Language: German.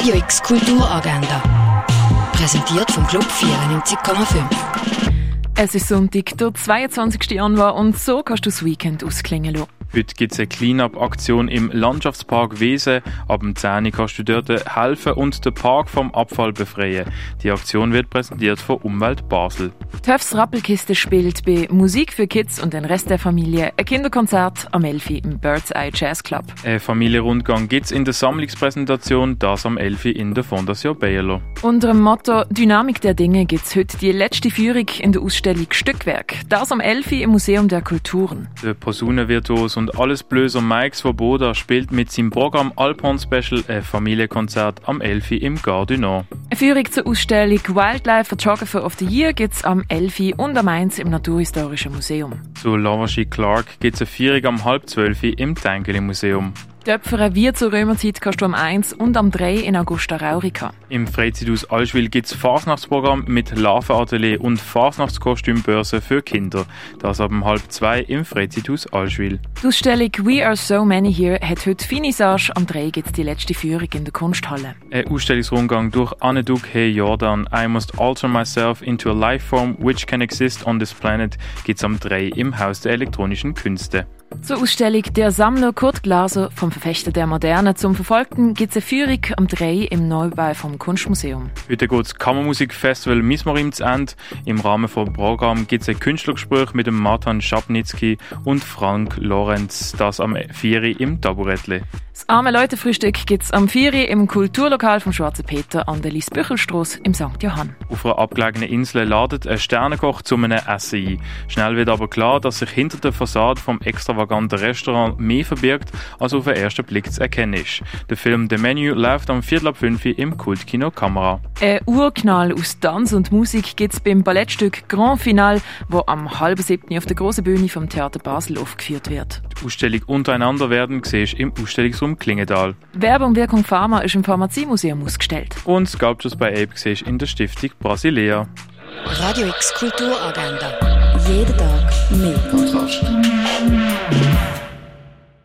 Radio X Kulturagenda. Präsentiert vom Club 94,5. Es ist Sonntag, der 22. Januar und so kannst du das Weekend ausklingen lassen. Heute gibt es eine Clean-up-Aktion im Landschaftspark Wesen. Ab dem 10 Uhr kannst du dort helfen und den Park vom Abfall befreien. Die Aktion wird präsentiert von Umwelt Basel. Töffs Rappelkiste spielt bei Musik für Kids und den Rest der Familie ein Kinderkonzert am Elfi im Bird's Eye Jazz Club. Ein Familienrundgang gibt es in der Sammlungspräsentation, das am Elfi in der Fondation Bayerlo. Unter dem Motto Dynamik der Dinge gibt es heute die letzte Führung in der Ausstellung Stückwerk. Das am Elfi im Museum der Kulturen. Der Posaunenvirtuos und alles Blöser Mike Svoboda spielt mit seinem Programm Alphorn Special ein Familienkonzert am Elfi im Gare du Nord. Eine Führung zur Ausstellung Wildlife Photographer of the Year gibt es am Elfi und am Mainz im Naturhistorischen Museum. Zu Lavashi Clark gibt es eine Führung am halb zwölf im Tengeli Museum. Töpfern wie zur Römerzeit kannst du am 1 und am 3 in Augusta Raurica. Im Freizeithaus Allschwil gibt es Fasnachtsprogramm mit Larvenatelier und Fasnachtskostümbörse für Kinder. Das ab halb zwei im Freizeithaus Allschwil. Die Ausstellung We Are So Many Here hat heute Finissage. Am 3 gibt es die letzte Führung in der Kunsthalle. Ein Ausstellungsrundgang durch Aneduk Hey Jordan I Must Alter Myself into a Lifeform which can exist on this planet gibt es am 3 im Haus der elektronischen Künste. Zur Ausstellung Der Sammler Kurt Glaser vom Verfechter der Moderne zum Verfolgten gibt es eine Führung am 3 im Neubau vom Kunstmuseum. Heute geht das Kammermusikfestival Mismarim zu Ende. Im Rahmen des Programms gibt es ein Künstlergespräch mit dem Martin Schabnitzky und Frank Lorenz, das am 4 im Taburettle. Das arme Leutefrühstück gibt es am 4 im Kulturlokal vom Schwarzen Peter an der Liesbüchelstrasse im St. Johann. Auf einer abgelegenen Insel ladet ein Sternekoch zu einem Essen ein. Schnell wird aber klar, dass sich hinter der Fassade vom extravaganten Restaurant mehr verbirgt, als auf den ersten Blick zu erkennen ist. Der Film The Menu läuft am Viertel ab 5 im Kultkino Kamera. Ein Urknall aus Tanz und Musik gibt es beim Ballettstück Grand Final, wo am halben siebten auf der großen Bühne vom Theater Basel aufgeführt wird. Die Ausstellung untereinander werden siehst im Ausstellungsraum Klingendal. Werbung Wirkung Pharma ist im Pharmaziemuseum ausgestellt. Und Sculptures bei Ape siehst in der Stiftung Brasilea. Radio X Kulturagenda. Jeden Tag mehr. Kontrast.